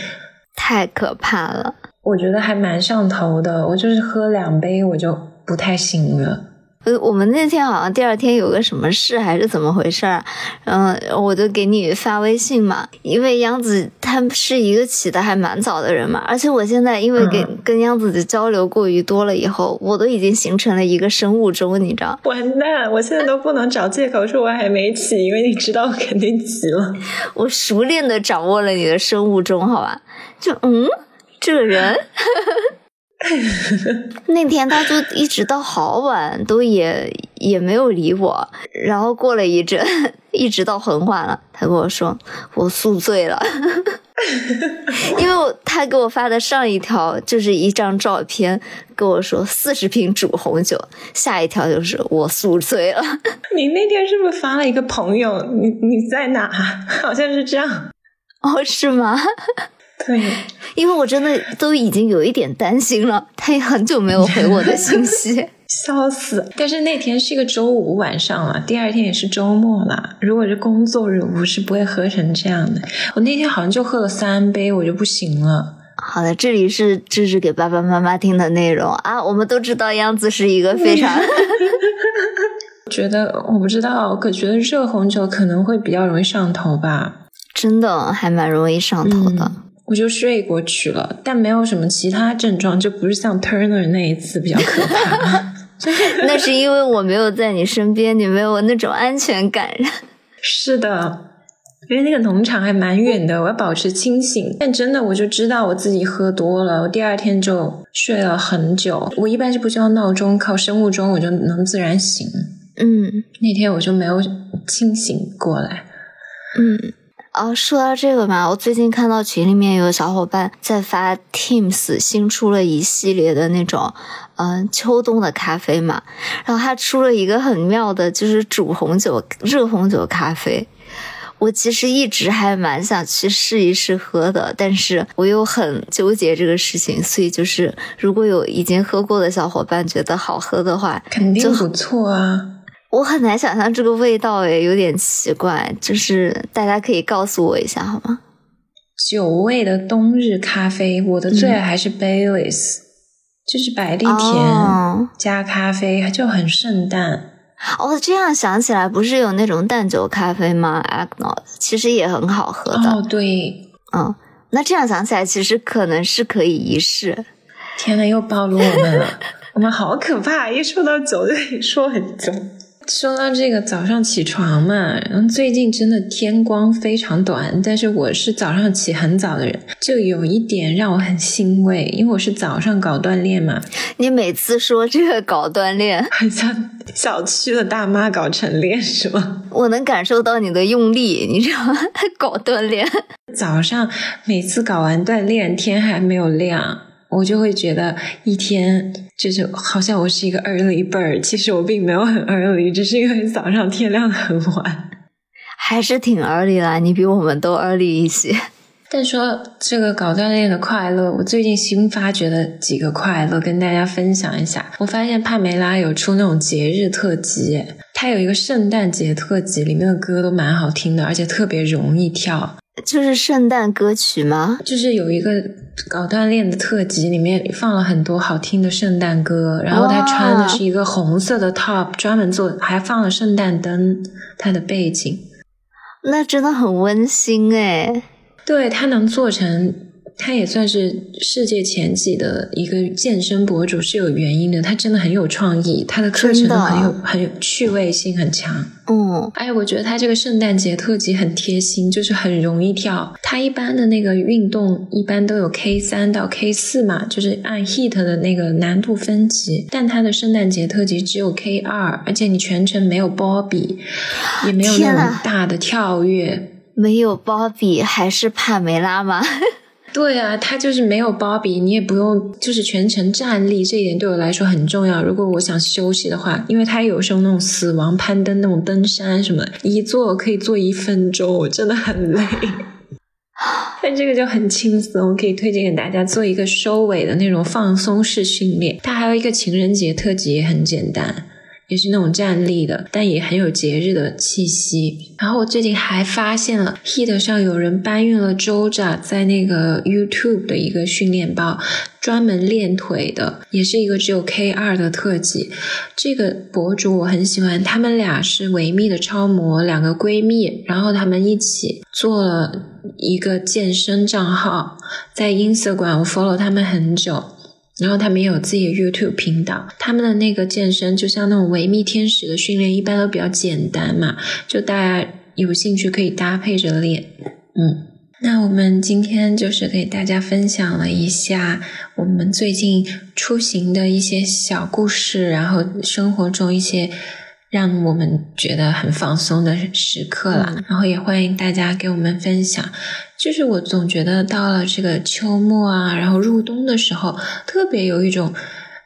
太可怕了。我觉得还蛮上头的，我就是喝两杯我就不太行了。呃，我们那天好像第二天有个什么事还是怎么回事儿，嗯，我就给你发微信嘛。因为杨子他是一个起的还蛮早的人嘛，而且我现在因为跟跟杨子的交流过于多了以后，我都已经形成了一个生物钟，你知道？完蛋，我现在都不能找借口说我还没起，因为你知道我肯定起了。我熟练的掌握了你的生物钟，好吧？就嗯。这个人，那天他就一直到好晚都也也没有理我，然后过了一阵，一直到很晚了，他跟我说我宿醉了，因为我他给我发的上一条就是一张照片，跟我说四十瓶煮红酒，下一条就是我宿醉了。你那天是不是发了一个朋友？你你在哪？好像是这样。哦，是吗？对，因为我真的都已经有一点担心了，他也很久没有回我的信息，笑死！但是那天是一个周五晚上了，第二天也是周末了。如果是工作日，我是不会喝成这样的。我那天好像就喝了三杯，我就不行了。好的，这里是这是给爸爸妈妈听的内容啊。我们都知道样子是一个非常，觉得我不知道，可觉得热红酒可能会比较容易上头吧？真的还蛮容易上头的。我就睡过去了，但没有什么其他症状，就不是像 Turner 那一次比较可怕。那是因为我没有在你身边，你没有那种安全感。是的，因为那个农场还蛮远的，我要保持清醒。但真的，我就知道我自己喝多了，我第二天就睡了很久。我一般是不需要闹钟，靠生物钟我就能自然醒。嗯，那天我就没有清醒过来。嗯。哦，说到这个嘛，我最近看到群里面有小伙伴在发 Teams 新出了一系列的那种，嗯，秋冬的咖啡嘛，然后他出了一个很妙的，就是煮红酒、热红酒咖啡。我其实一直还蛮想去试一试喝的，但是我又很纠结这个事情，所以就是如果有已经喝过的小伙伴觉得好喝的话，肯定不错啊。我很难想象这个味道，诶，有点奇怪。就是大家可以告诉我一下好吗？酒味的冬日咖啡，我的最爱还是 Baileys，就是百利甜加咖啡，就很圣诞。哦，这样想起来，不是有那种淡酒咖啡吗 a g n o 其实也很好喝的。哦，对，嗯，那这样想起来，其实可能是可以一试。天呐，又暴露我们了，我们好可怕！一说到酒就说很久。说到这个早上起床嘛，然后最近真的天光非常短，但是我是早上起很早的人，就有一点让我很欣慰，因为我是早上搞锻炼嘛。你每次说这个搞锻炼，很像小区的大妈搞晨练是吗？我能感受到你的用力，你知道吗？搞锻炼，早上每次搞完锻炼，天还没有亮。我就会觉得一天就是好像我是一个 early bird，其实我并没有很 early，只是因为早上天亮很晚，还是挺 early 啦，你比我们都 early 一些。但说这个搞锻炼的快乐，我最近新发掘的几个快乐跟大家分享一下。我发现帕梅拉有出那种节日特辑，它有一个圣诞节特辑，里面的歌都蛮好听的，而且特别容易跳。就是圣诞歌曲吗？就是有一个搞锻炼的特辑，里面放了很多好听的圣诞歌，然后他穿的是一个红色的 top，专门做，还放了圣诞灯，他的背景，那真的很温馨哎。对他能做成。他也算是世界前几的一个健身博主，是有原因的。他真的很有创意，他的课程很有很有趣味性很强。嗯，哎，我觉得他这个圣诞节特辑很贴心，就是很容易跳。他一般的那个运动一般都有 K 三到 K 四嘛，就是按 heat 的那个难度分级。但他的圣诞节特辑只有 K 二，而且你全程没有波比，也没有那种大的跳跃。没有波比还是帕梅拉吗？对啊，他就是没有芭比，你也不用就是全程站立，这一点对我来说很重要。如果我想休息的话，因为他有时候那种死亡攀登、那种登山什么，一坐可以坐一分钟，我真的很累。但这个就很轻松，可以推荐给大家做一个收尾的那种放松式训练。它还有一个情人节特辑，也很简单。也是那种站立的，但也很有节日的气息。然后我最近还发现了，Heat 上有人搬运了周扎在那个 YouTube 的一个训练包，专门练腿的，也是一个只有 K 二的特辑。这个博主我很喜欢，他们俩是维密的超模，两个闺蜜，然后他们一起做了一个健身账号，在 Instagram 我 follow 他们很久。然后他们也有自己的 YouTube 频道，他们的那个健身就像那种维密天使的训练，一般都比较简单嘛，就大家有兴趣可以搭配着练。嗯，那我们今天就是给大家分享了一下我们最近出行的一些小故事，然后生活中一些让我们觉得很放松的时刻了，然后也欢迎大家给我们分享。就是我总觉得到了这个秋末啊，然后入冬的时候，特别有一种，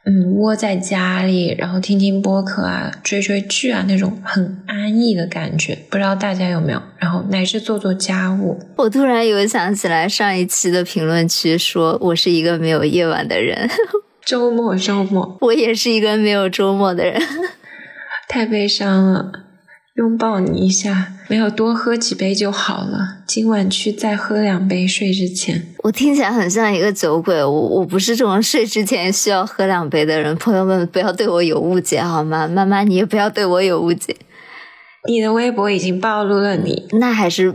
嗯，窝在家里，然后听听播客啊，追追剧啊，那种很安逸的感觉。不知道大家有没有？然后乃至做做家务。我突然有想起来上一期的评论区，说我是一个没有夜晚的人。周末，周末，我也是一个没有周末的人。太悲伤了。拥抱你一下，没有多喝几杯就好了。今晚去再喝两杯，睡之前。我听起来很像一个酒鬼，我我不是这种睡之前需要喝两杯的人。朋友们不要对我有误解好吗？妈妈你也不要对我有误解。你的微博已经暴露了你，那还是。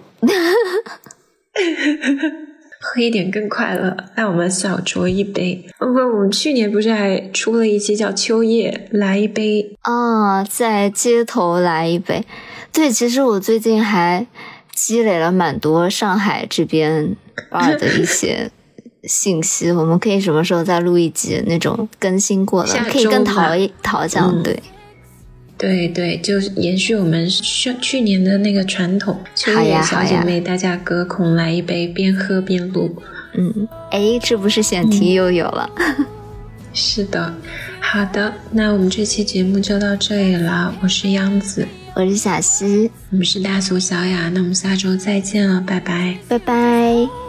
喝一点更快乐，让我们小酌一杯。不过我们去年不是还出了一期叫《秋夜》，来一杯啊，在街头来一杯。对，其实我最近还积累了蛮多上海这边 二的一些信息，我们可以什么时候再录一集那种更新过的，可以跟陶陶讲对。对对，就是延续我们去去年的那个传统，秋夜小姐妹大家隔空来一杯，边喝边录。嗯，哎，这不是选题又有了？是的，好的，那我们这期节目就到这里了。我是央子，我是小溪，我们是大俗小雅，那我们下周再见了，拜拜，拜拜。